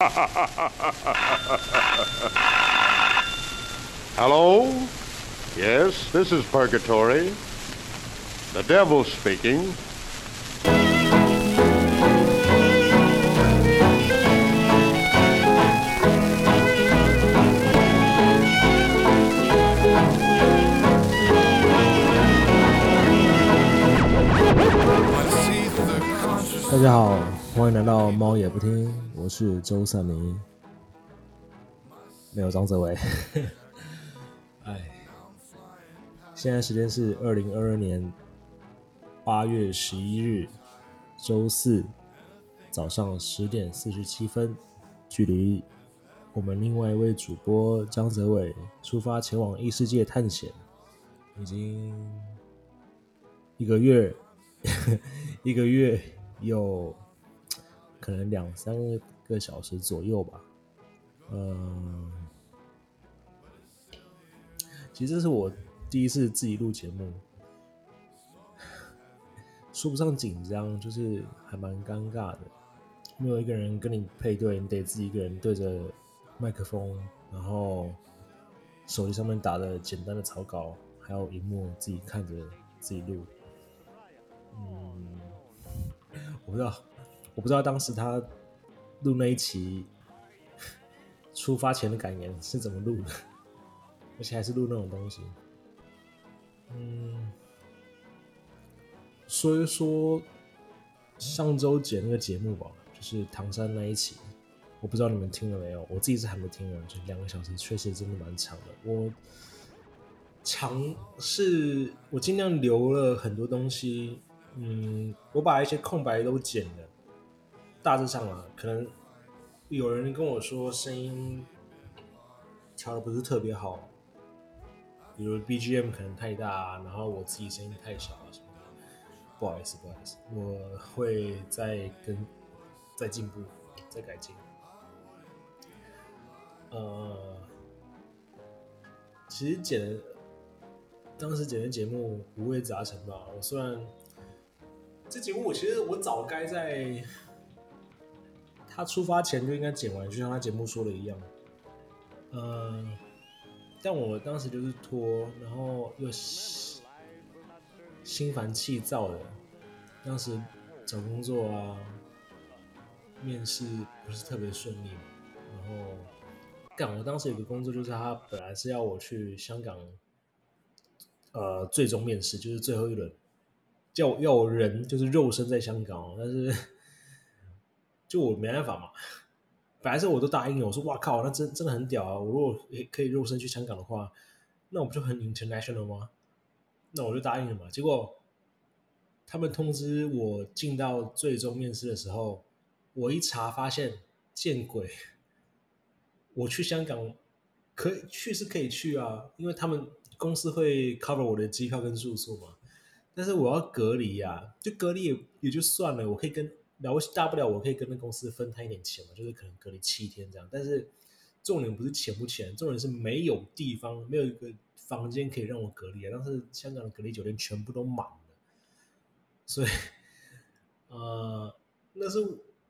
Hello? Yes, this is Purgatory. The devil speaking. 大家好，欢迎来到猫也不听， 我是周善明，没有张泽伟。哎，现在时间是二零二二年八月十一日周四早上十点四十七分，距离我们另外一位主播张泽伟出发前往异世界探险已经一个月，一个月。有可能两三个月个小时左右吧，嗯，其实这是我第一次自己录节目，说不上紧张，就是还蛮尴尬的，没有一个人跟你配对，你得自己一个人对着麦克风，然后手机上面打的简单的草稿，还有荧幕自己看着自己录，嗯。我不知道，我不知道当时他录那一期出发前的感言是怎么录的，而且还是录那种东西。嗯，说一说上周剪那个节目吧，就是唐山那一期，我不知道你们听了没有，我自己是还没听完，就两个小时，确实真的蛮长的。我尝试，我尽量留了很多东西。嗯，我把一些空白都剪了，大致上啊，可能有人跟我说声音调的不是特别好，比如 BGM 可能太大，然后我自己声音太小啊什么的，不好意思，不好意思，我会再跟再进步，再改进。呃，其实剪当时剪的节目五味杂陈吧，我虽然。这节目我其实我早该在他出发前就应该剪完，就像他节目说的一样。嗯，但我当时就是拖，然后又心烦气躁的。当时找工作啊，面试不是特别顺利，然后干我当时有个工作，就是他本来是要我去香港，呃，最终面试就是最后一轮。叫要我人就是肉身在香港，但是就我没办法嘛。本来是我都答应了，我说哇靠，那真真的很屌啊！我如果可以肉身去香港的话，那我不就很 international 吗？那我就答应了嘛。结果他们通知我进到最终面试的时候，我一查发现，见鬼！我去香港可以去是可以去啊，因为他们公司会 cover 我的机票跟住宿嘛。但是我要隔离呀，就隔离也也就算了，我可以跟了不起大不了我可以跟那公司分摊一点钱嘛，就是可能隔离七天这样。但是重点不是钱不钱，重点是没有地方，没有一个房间可以让我隔离啊。但是香港的隔离酒店全部都满了，所以呃，那是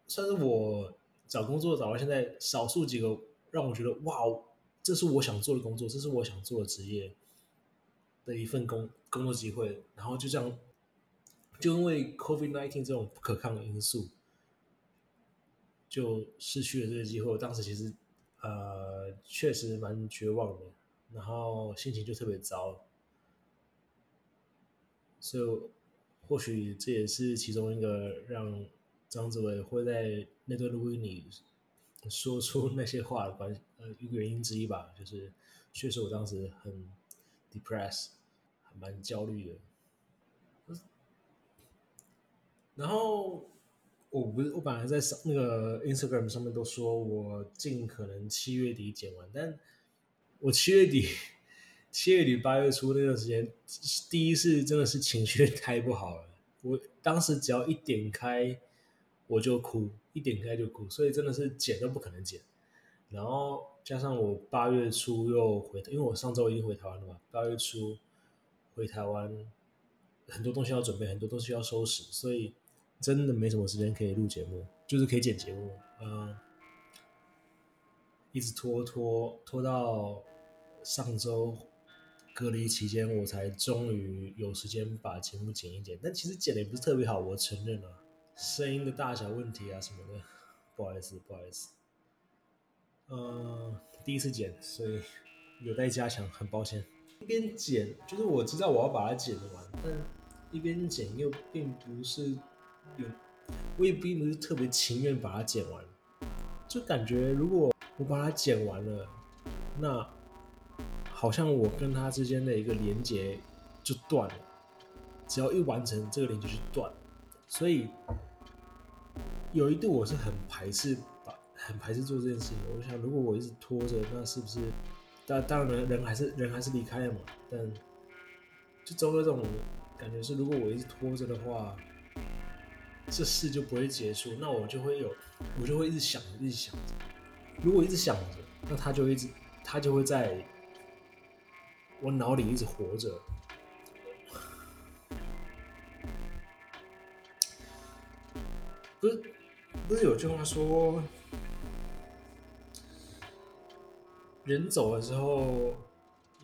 算是我找工作找到现在少数几个让我觉得哇，这是我想做的工作，这是我想做的职业。的一份工工作机会，然后就这样，就因为 COVID nineteen 这种不可抗的因素，就失去了这个机会。当时其实呃确实蛮绝望的，然后心情就特别糟，所以或许这也是其中一个让张志伟会在那段录音里说出那些话的关呃一个原因之一吧。就是确实我当时很 depressed。蛮焦虑的，然后我不是我本来在上那个 Instagram 上面都说我尽可能七月底剪完，但我七月底七月底八月初那段时间，第一是真的是情绪太不好了，我当时只要一点开我就哭，一点开就哭，所以真的是剪都不可能剪。然后加上我八月初又回，因为我上周已经回台湾了嘛，八月初。回台湾，很多东西要准备，很多东西要收拾，所以真的没什么时间可以录节目，就是可以剪节目。嗯，一直拖拖拖到上周隔离期间，我才终于有时间把节目剪一剪。但其实剪的也不是特别好，我承认了，声音的大小问题啊什么的，不好意思，不好意思。嗯，第一次剪，所以有待加强，很抱歉。一边剪，就是我知道我要把它剪完，但一边剪又并不是有，我也并不是特别情愿把它剪完，就感觉如果我把它剪完了，那好像我跟他之间的一个连接就断了，只要一完成这个连接就断，所以有一度我是很排斥把很排斥做这件事情。我想，如果我一直拖着，那是不是？但当然人还是人还是离开了嘛。但就总有这种感觉是，如果我一直拖着的话，这事就不会结束。那我就会有，我就会一直想，一直想着。如果一直想着，那他就一直，他就会在我脑里一直活着。不是，不是有句话说，人走了之后，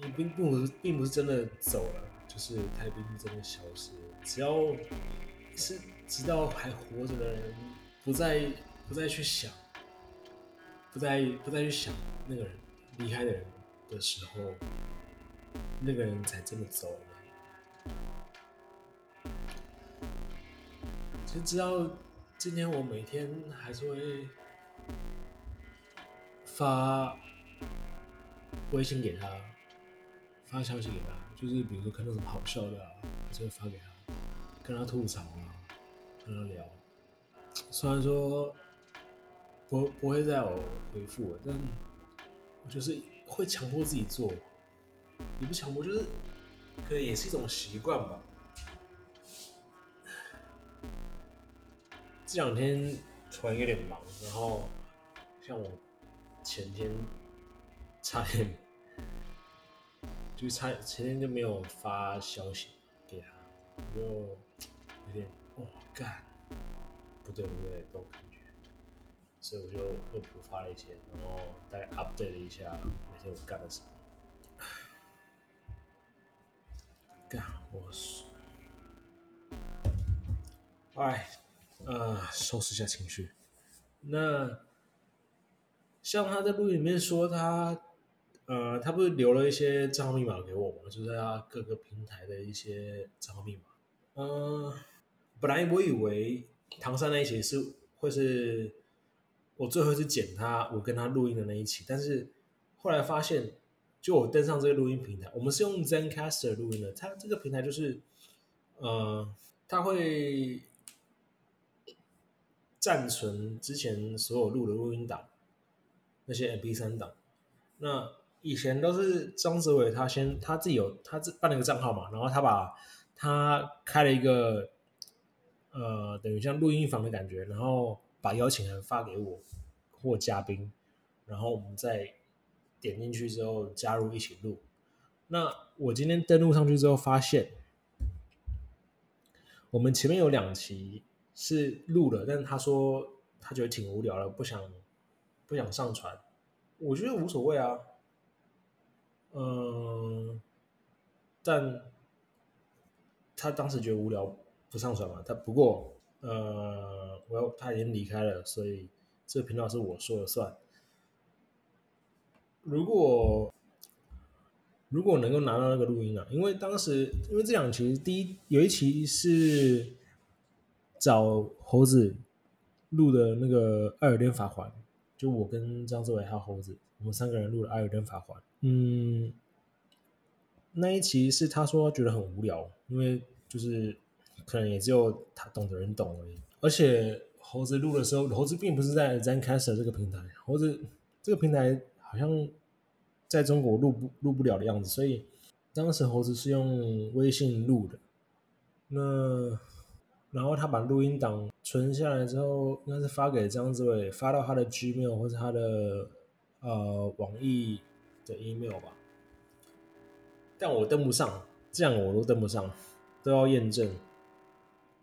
你并不并不是真的走了，就是他并不是真的消失。只要是直到还活着的人，不再不再去想，不再不再去想那个人离开的人的时候，那个人才真的走了。就知道今天我每天还是会发微信给他，发消息给他，就是比如说看到什么好笑的啊，就会发给他，跟他吐槽啊，跟他聊。虽然说不不会再有回复了，但我就是会强迫自己做，也不强迫，就是可能也是一种习惯吧。这两天突然有点忙，然后像我前天差点就差前天就没有发消息给他，就有点哇干，不对不对，这种感觉，所以我就又补发了一些，然后大概 update 了一下那天我干了什么。干我是，哎。呃，收拾一下情绪。那像他在录音里面说他，呃，他不是留了一些账号密码给我吗？就是他各个平台的一些账号密码。嗯，本来我以为唐山那一期是会是我最后是剪他我跟他录音的那一期，但是后来发现，就我登上这个录音平台，我们是用 Zencastr 录音的，它这个平台就是，呃，它会。暂存之前所有录的录音档，那些 M P 三档。那以前都是张泽伟他先他自己有他自办了一个账号嘛，然后他把他开了一个呃等于像录音房的感觉，然后把邀请函发给我或嘉宾，然后我们再点进去之后加入一起录。那我今天登录上去之后发现，我们前面有两期。是录了，但是他说他觉得挺无聊了，不想不想上传。我觉得无所谓啊，嗯，但他当时觉得无聊上传嘛。他不过呃，我要他已经离开了，所以这个频道是我说了算。如果如果能够拿到那个录音啊，因为当时因为这两期第一有一期是。找猴子录的那个《艾尔登法环》，就我跟张志伟还有猴子，我们三个人录的《艾尔登法环》。嗯，那一期是他说觉得很无聊，因为就是可能也只有他懂的人懂而已。而且猴子录的时候，猴子并不是在 Zencastr 这个平台，猴子这个平台好像在中国录不录不了的样子，所以当时猴子是用微信录的。那。然后他把录音档存下来之后，应该是发给张志伟，发到他的 Gmail 或者他的呃网易的 email 吧。但我登不上，这样我都登不上，都要验证，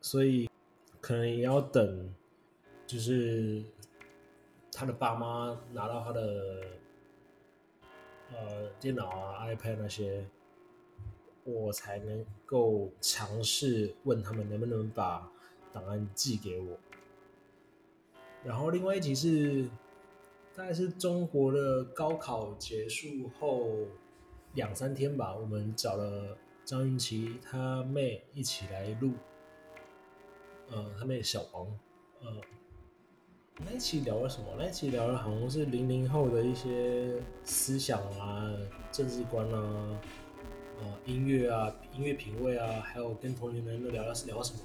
所以可能也要等，就是他的爸妈拿到他的呃电脑啊、iPad 那些，我才能够尝试问他们能不能把档案寄给我。然后另外一集是，大概是中国的高考结束后两三天吧，我们找了张云奇他妹一起来录，呃，他妹小王，呃，那一期聊了什么？那一期聊了好像是零零后的一些思想啊、政治观啊、呃音乐啊、音乐品味啊，还有跟同龄人都聊了聊什么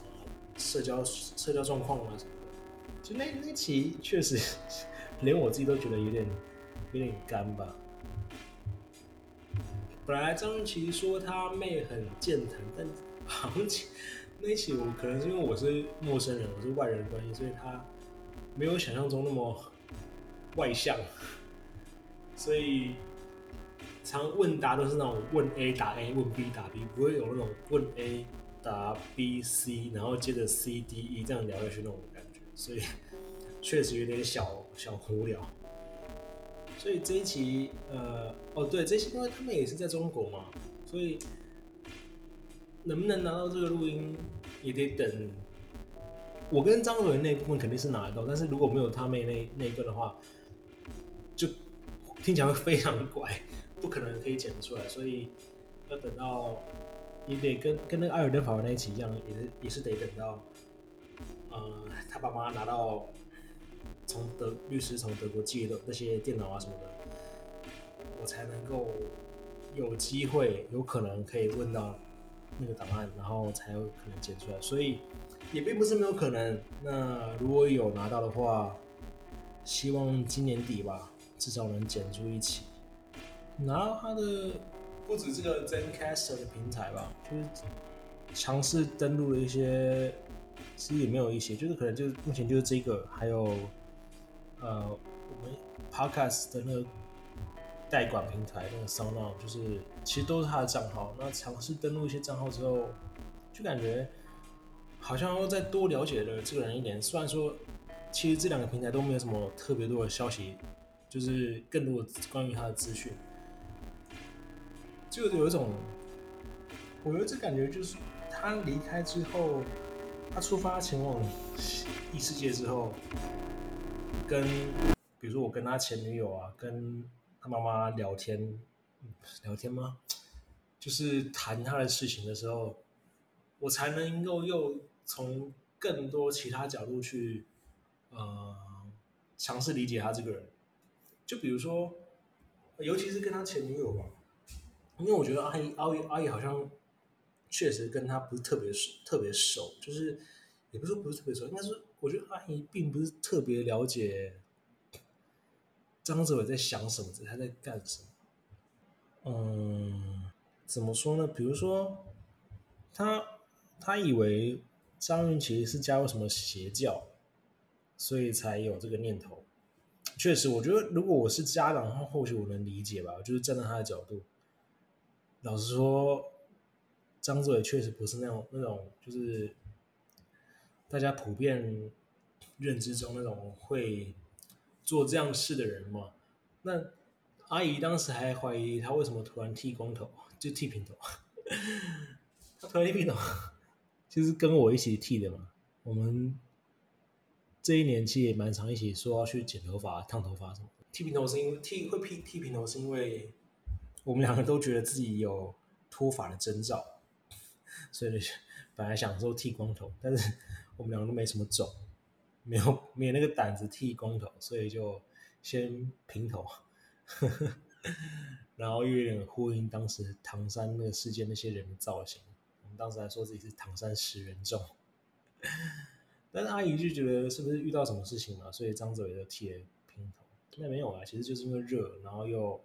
社交社交状况啊什么的。就那那期确实，连我自己都觉得有点有点干吧。本来张琪说他妹很健谈，但好像那一期我可能是因为我是陌生人，我是外人关系，所以他没有想象中那么外向，所以常问答都是那种问 A 答 A，问 B 答 B，不会有那种问 A 答 B C，然后接着 C D E 这样聊下去那种感觉，所以确实有点小小无聊。所以这一期，呃，哦对，这一期因为他们也是在中国嘛，所以能不能拿到这个录音也得等。我跟张伟那部分肯定是拿得到，但是如果没有他妹那那一段的话，就听起来会非常怪，不可能可以剪得出来，所以要等到也得跟跟那个艾尔登法那一期一样，也是也是得等到，呃，他爸妈拿到从德律师从德国寄的那些电脑啊什么的，我才能够有机会有可能可以问到那个档案，然后才有可能剪出来，所以也并不是没有可能。那如果有拿到的话，希望今年底吧，至少能剪出一期。拿到它的不止这个 Zencastr 的平台吧，就是尝试登录了一些，其实也没有一些，就是可能就是目前就是这个，还有呃我们 Podcast 的那个代管平台那个 s o n 就是其实都是他的账号。那尝试登录一些账号之后，就感觉好像要再多了解了这个人一点。虽然说其实这两个平台都没有什么特别多的消息，就是更多的关于他的资讯。就有一种，我觉得这感觉就是他离开之后，他出发前往异世界之后，跟比如说我跟他前女友啊，跟他妈妈聊天，聊天吗？就是谈他的事情的时候，我才能够又从更多其他角度去，呃，尝试理解他这个人。就比如说，尤其是跟他前女友吧，因为我觉得阿姨阿姨阿姨好像确实跟他不是特别熟，特别熟，就是也不是不是特别熟，应该是我觉得阿姨并不是特别了解张哲伟在想什么，他在干什么。嗯，怎么说呢？比如说，他他以为张云其实是加入什么邪教，所以才有这个念头。确实，我觉得如果我是家长的话，或许我能理解吧。就是站在他的角度，老实说，张志伟确实不是那种那种就是大家普遍认知中那种会做这样事的人嘛。那阿姨当时还怀疑他为什么突然剃光头，就剃平头。他突然剃平头，就是跟我一起剃的嘛。我们这一年其实也蛮常一起说要去剪头发、烫头发什么。剃平头是因为剃会剃剃平头是因为我们两个都觉得自己有脱发的征兆，所以本来想说剃光头，但是我们两个都没什么种，没有 没有那个胆子剃光头，所以就先平头。然后又有点呼应当时唐山那个事件那些人的造型。我们当时还说自己是唐山十人众，但是阿姨就觉得是不是遇到什么事情了，所以张泽伟就剃了平头。那没有啊，其实就是因为热，然后又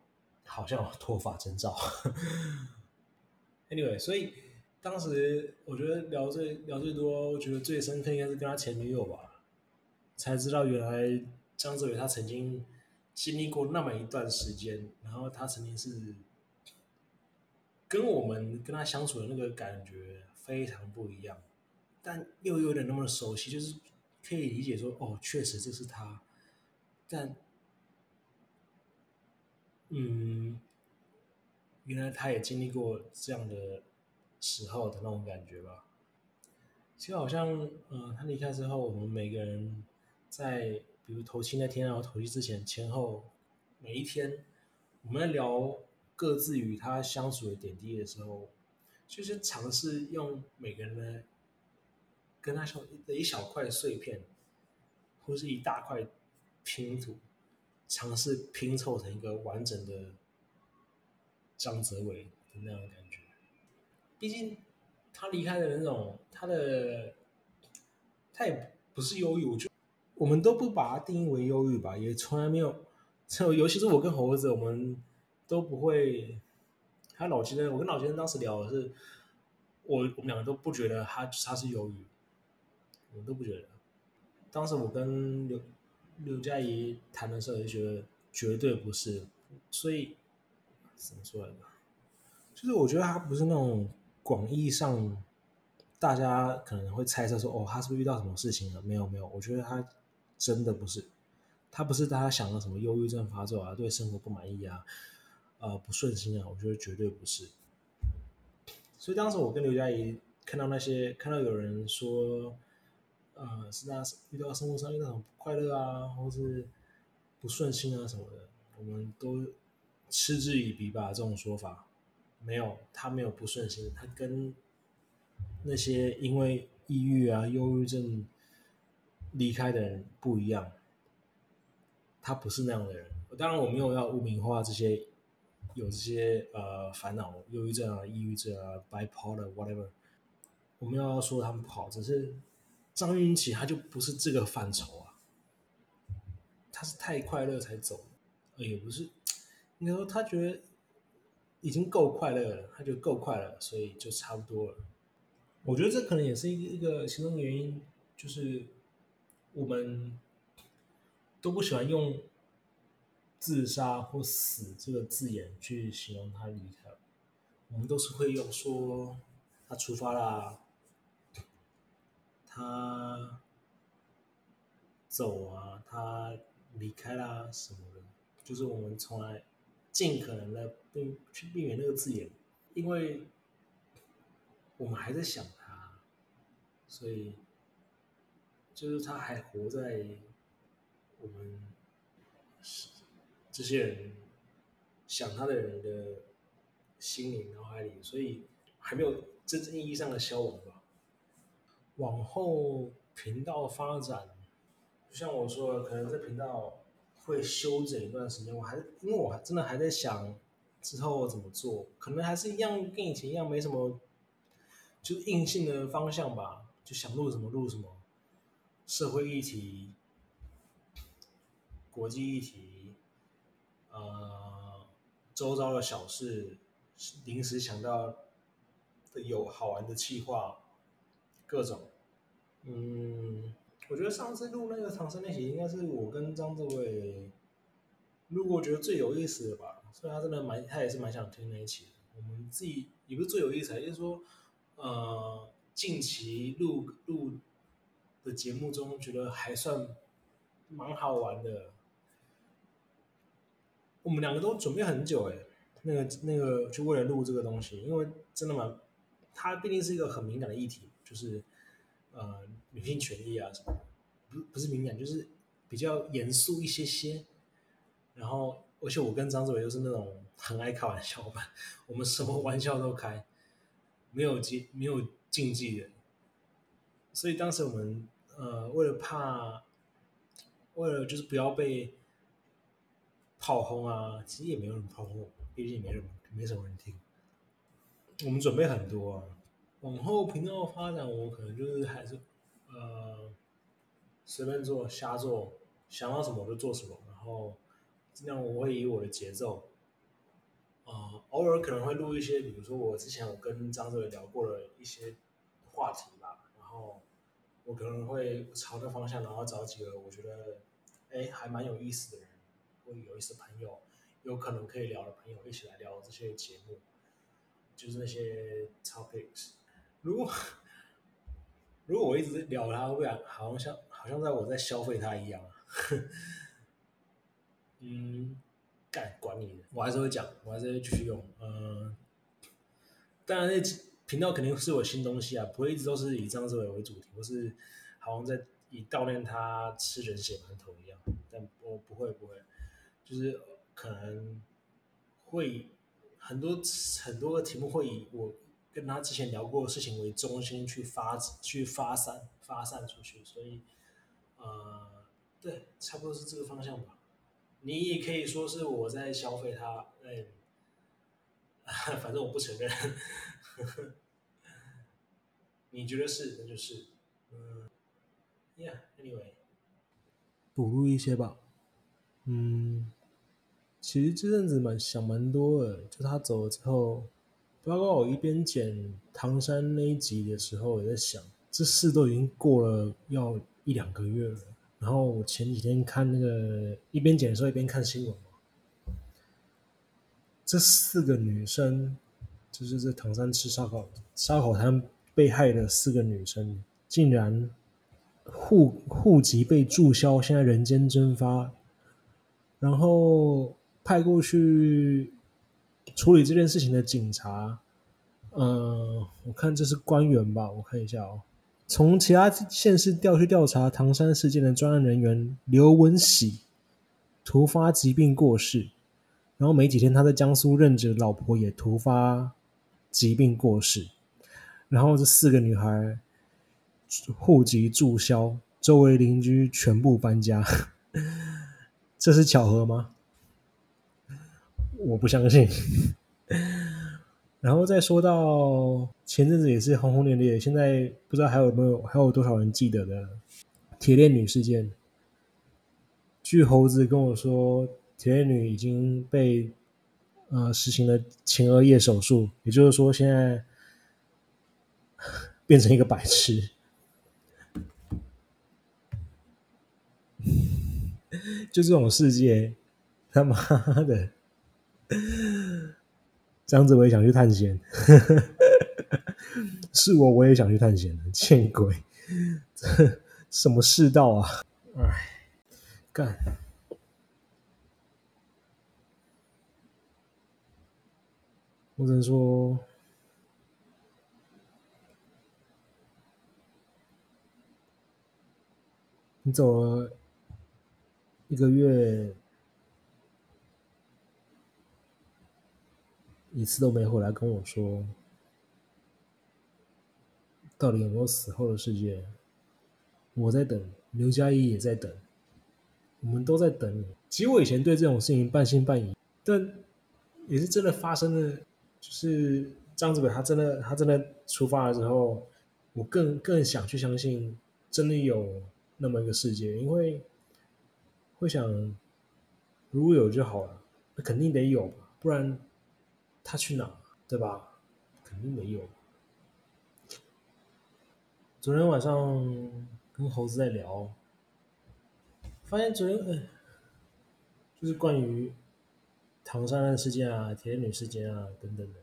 好像脱发征兆。anyway，所以当时我觉得聊最聊最多，我觉得最深刻应该是跟他前女友吧，才知道原来张泽伟他曾经经历过那么一段时间，然后他曾经是跟我们跟他相处的那个感觉非常不一样，但又有点那么熟悉，就是可以理解说，哦，确实这是他但，嗯，原来他也经历过这样的时候的那种感觉吧。其实好像，嗯，他离开之后，我们每个人在比如头七那天然后头七之前前后每一天，我们在聊各自与他相处的点滴的时候，就是尝试用每个人的跟他相的一小块碎片，或是一大块拼图，尝试拼凑成一个完整的张泽伟的那种感觉。毕竟。他离开的那种，他的他也不是忧郁，我觉我们都不把它定义为忧郁吧，也从来没有，就 尤其是我跟猴子，我们都不会。还有老先生，我跟老先生当时聊的是，我我们两个都不觉得他他是忧郁，我们都不觉得。当时我跟刘刘佳怡谈的时候，就觉得绝对不是，所以怎么说来着？就是我觉得他不是那种。广义上，大家可能会猜测说：“哦，他是不是遇到什么事情了？”没有，没有。我觉得他真的不是，他不是大家想的什么忧郁症发作啊，对生活不满意啊，呃，不顺心啊。我觉得绝对不是。所以当时我跟刘佳怡看到那些，看到有人说，呃，是他遇到生活上遇到什么不快乐啊，或是不顺心啊什么的，我们都嗤之以鼻吧。这种说法。没有，他没有不顺心，他跟那些因为抑郁啊、忧郁症离开的人不一样，他不是那样的人。当然，我没有要污名化这些有这些呃烦恼、忧郁症啊、抑郁症啊、bipolar whatever，我们要说他们不好，只是张云起他就不是这个范畴啊，他是太快乐才走，也不是，应该说他觉得。已经够快乐了，他觉得够快了，所以就差不多了。我觉得这可能也是一个一个其中原因，就是我们都不喜欢用自杀或死这个字眼去形容他离开，我们都是会用说他出发啦，他走啊，他离开啦什么的，就是我们从来。尽可能的避去避免那个字眼，因为我们还在想他，所以就是他还活在我们这些人想他的人的心灵脑海里，所以还没有真正意义上的消亡吧。往后频道发展，就像我说的，可能这频道。会休整一段时间，我还因为我还真的还在想之后怎么做，可能还是一样跟以前一样，没什么就硬性的方向吧，就想录什么录什么，社会议题、国际议题，呃，周遭的小事，临时想到的有好玩的计划，各种，嗯。我觉得上次录那个唐僧那集，应该是我跟张志伟录过觉得最有意思的吧。所以他真的蛮，他也是蛮想听那一期的。我们自己也不是最有意思，就是说，呃，近期录录的节目中，觉得还算蛮好玩的。我们两个都准备很久哎，那个那个就为了录这个东西，因为真的蛮，它毕竟是一个很敏感的议题，就是。呃，女性权益啊什么，不不是敏感，就是比较严肃一些些。然后，而且我跟张志伟又是那种很爱开玩笑吧，我们什么玩笑都开，没有禁没有禁忌的。所以当时我们呃，为了怕，为了就是不要被炮轰啊，其实也没有人炮轰，毕竟没人没什么人听。我们准备很多啊。往后频道发展，我可能就是还是，呃，随便做、瞎做，想到什么就做什么，然后尽量我会以我的节奏，呃，偶尔可能会录一些，比如说我之前我跟张志伟聊过的一些话题吧，然后我可能会朝那方向，然后找几个我觉得，哎，还蛮有意思的人，或有意思的朋友，有可能可以聊的朋友一起来聊这些节目，就是那些 topics。如果如果我一直聊他，会不会好像像好像在我在消费他一样？嗯，干管你的，我还是会讲，我还是会继续用。嗯，当然那几频道肯定是有新东西啊，不会一直都是以张志伟为主题，或是好像在以悼念他吃人血馒头一样。但我不会不会，就是可能会很多很多个题目会以我跟他之前聊过的事情为中心去发去发散发散出去，所以呃，对，差不多是这个方向吧。你也可以说是我在消费他，哎，反正我不承认。你觉得是，那就是。嗯，Yeah，Anyway，补录一些吧。嗯，其实这阵子蛮想蛮多的，就他走了之后，包括我一边剪唐山那一集的时候，也在想，这事都已经过了要一两个月了。然后我前几天看那个一边剪的时候一边看新闻嘛，这四个女生就是在唐山吃烧烤烧烤摊被害的四个女生，竟然户户籍被注销，现在人间蒸发，然后派过去处理这件事情的警察，嗯，我看这是官员吧，我看一下哦。从其他县市调去调查唐山事件的专案人员刘文喜突发疾病过世，然后没几天他在江苏任职的老婆也突发疾病过世，然后这四个女孩户籍注销，周围邻居全部搬家，这是巧合吗？我不相信。然后再说到前阵子也是轰轰烈烈，现在不知道还有没有还有多少人记得的铁链女事件。据猴子跟我说，铁链女已经被呃实行了前额叶手术，也就是说现在变成一个白痴。就这种世界，他妈的！张子伟想去探险，是我我也想去探险，见鬼！什么世道啊？哎，干！我只能说，你走了一个月。一次都没回来跟我说，到底有没有死后的世界？我在等，刘佳怡也在等，我们都在等你。其实我以前对这种事情半信半疑，但也是真的发生了。就是张子伟他真的他真的出发了之后，我更更想去相信真的有那么一个世界，因为会想如果有就好了，那肯定得有吧，不然。他去哪？对吧？肯定没有。昨天晚上跟猴子在聊，发现昨天嗯，就是关于唐山案事件啊、铁女事件啊等等的。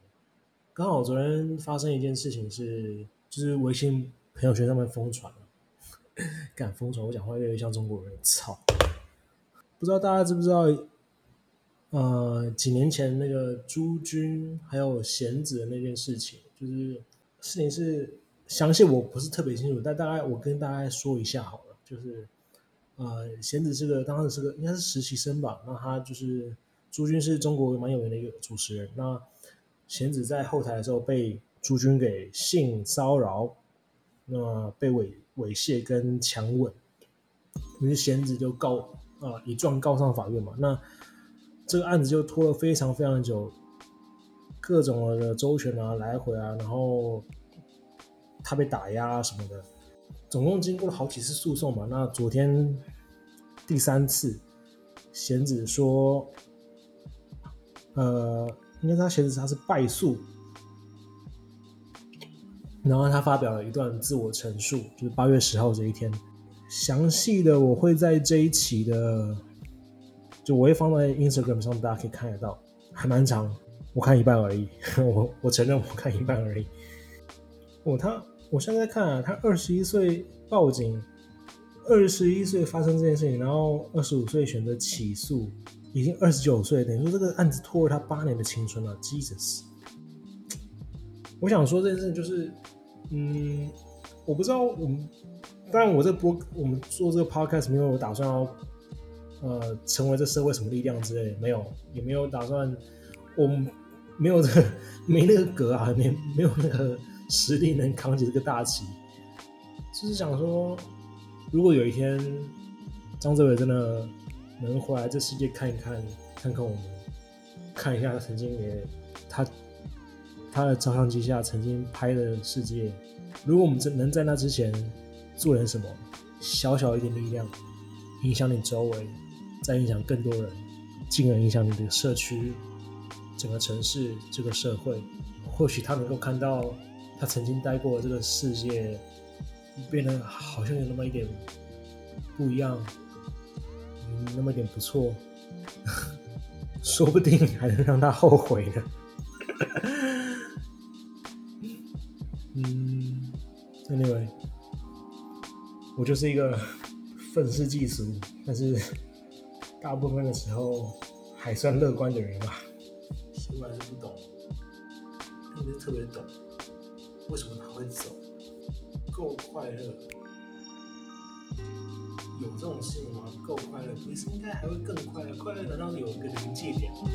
刚好昨天发生一件事情是，就是微信朋友圈上面疯传 敢疯传，我讲话越来越像中国人，操！不知道大家知不知道？呃，几年前那个朱军还有贤子的那件事情，就是事情是详细我不是特别清楚，但大概我跟大家说一下好了。就是呃，贤子是个当时是个应该是实习生吧，那他就是朱军是中国蛮有名的一个主持人。那贤子在后台的时候被朱军给性骚扰，那被猥猥亵跟强吻，于是贤子就告啊以状告上法院嘛，那。这个案子就拖了非常非常久，各种的周旋啊，来回啊，然后他被打压啊什么的，总共经过了好几次诉讼嘛。那昨天第三次，贤子说，呃，应该他贤子他是败诉，然后他发表了一段自我陈述，就是八月十号这一天，详细的我会在这一期的。就我会放在 Instagram 上，大家可以看得到，还蛮长，我看一半而已。我我承认我看一半而已。我他我现在看啊，他二十一岁报警，二十一岁发生这件事情，然后二十五岁选择起诉，已经二十九岁，等于说这个案子拖了他八年的青春了，Jesus！我想说这件事就是，嗯，我不知道我们，当然我这播我们做这个 podcast 没有打算要，呃，成为这社会什么力量之类的，没有，也没有打算，我们没有这个没那个格啊，没没有那个实力能扛起这个大旗，就是想说，如果有一天张泽伟真的能回来这世界看一看，看看我们，看一下曾经也他他的照相机下曾经拍的世界。如果我们真能在那之前做点什么，小小一点力量，影响你周围，再影响更多人，进而影响你的社区、整个城市、这个社会，或许他能够看到他曾经待过的这个世界变得好像有那么一点不一样，嗯，那么一点不错，说不定还能让他后悔呢。我就是一个愤世嫉俗，但是大部分的时候还算乐观的人吧。其实我还是不懂，特别特别懂，为什么他会走，够快乐。有这种事情吗？够快乐，不是应该还会更快乐？快乐难道有一个临界点吗？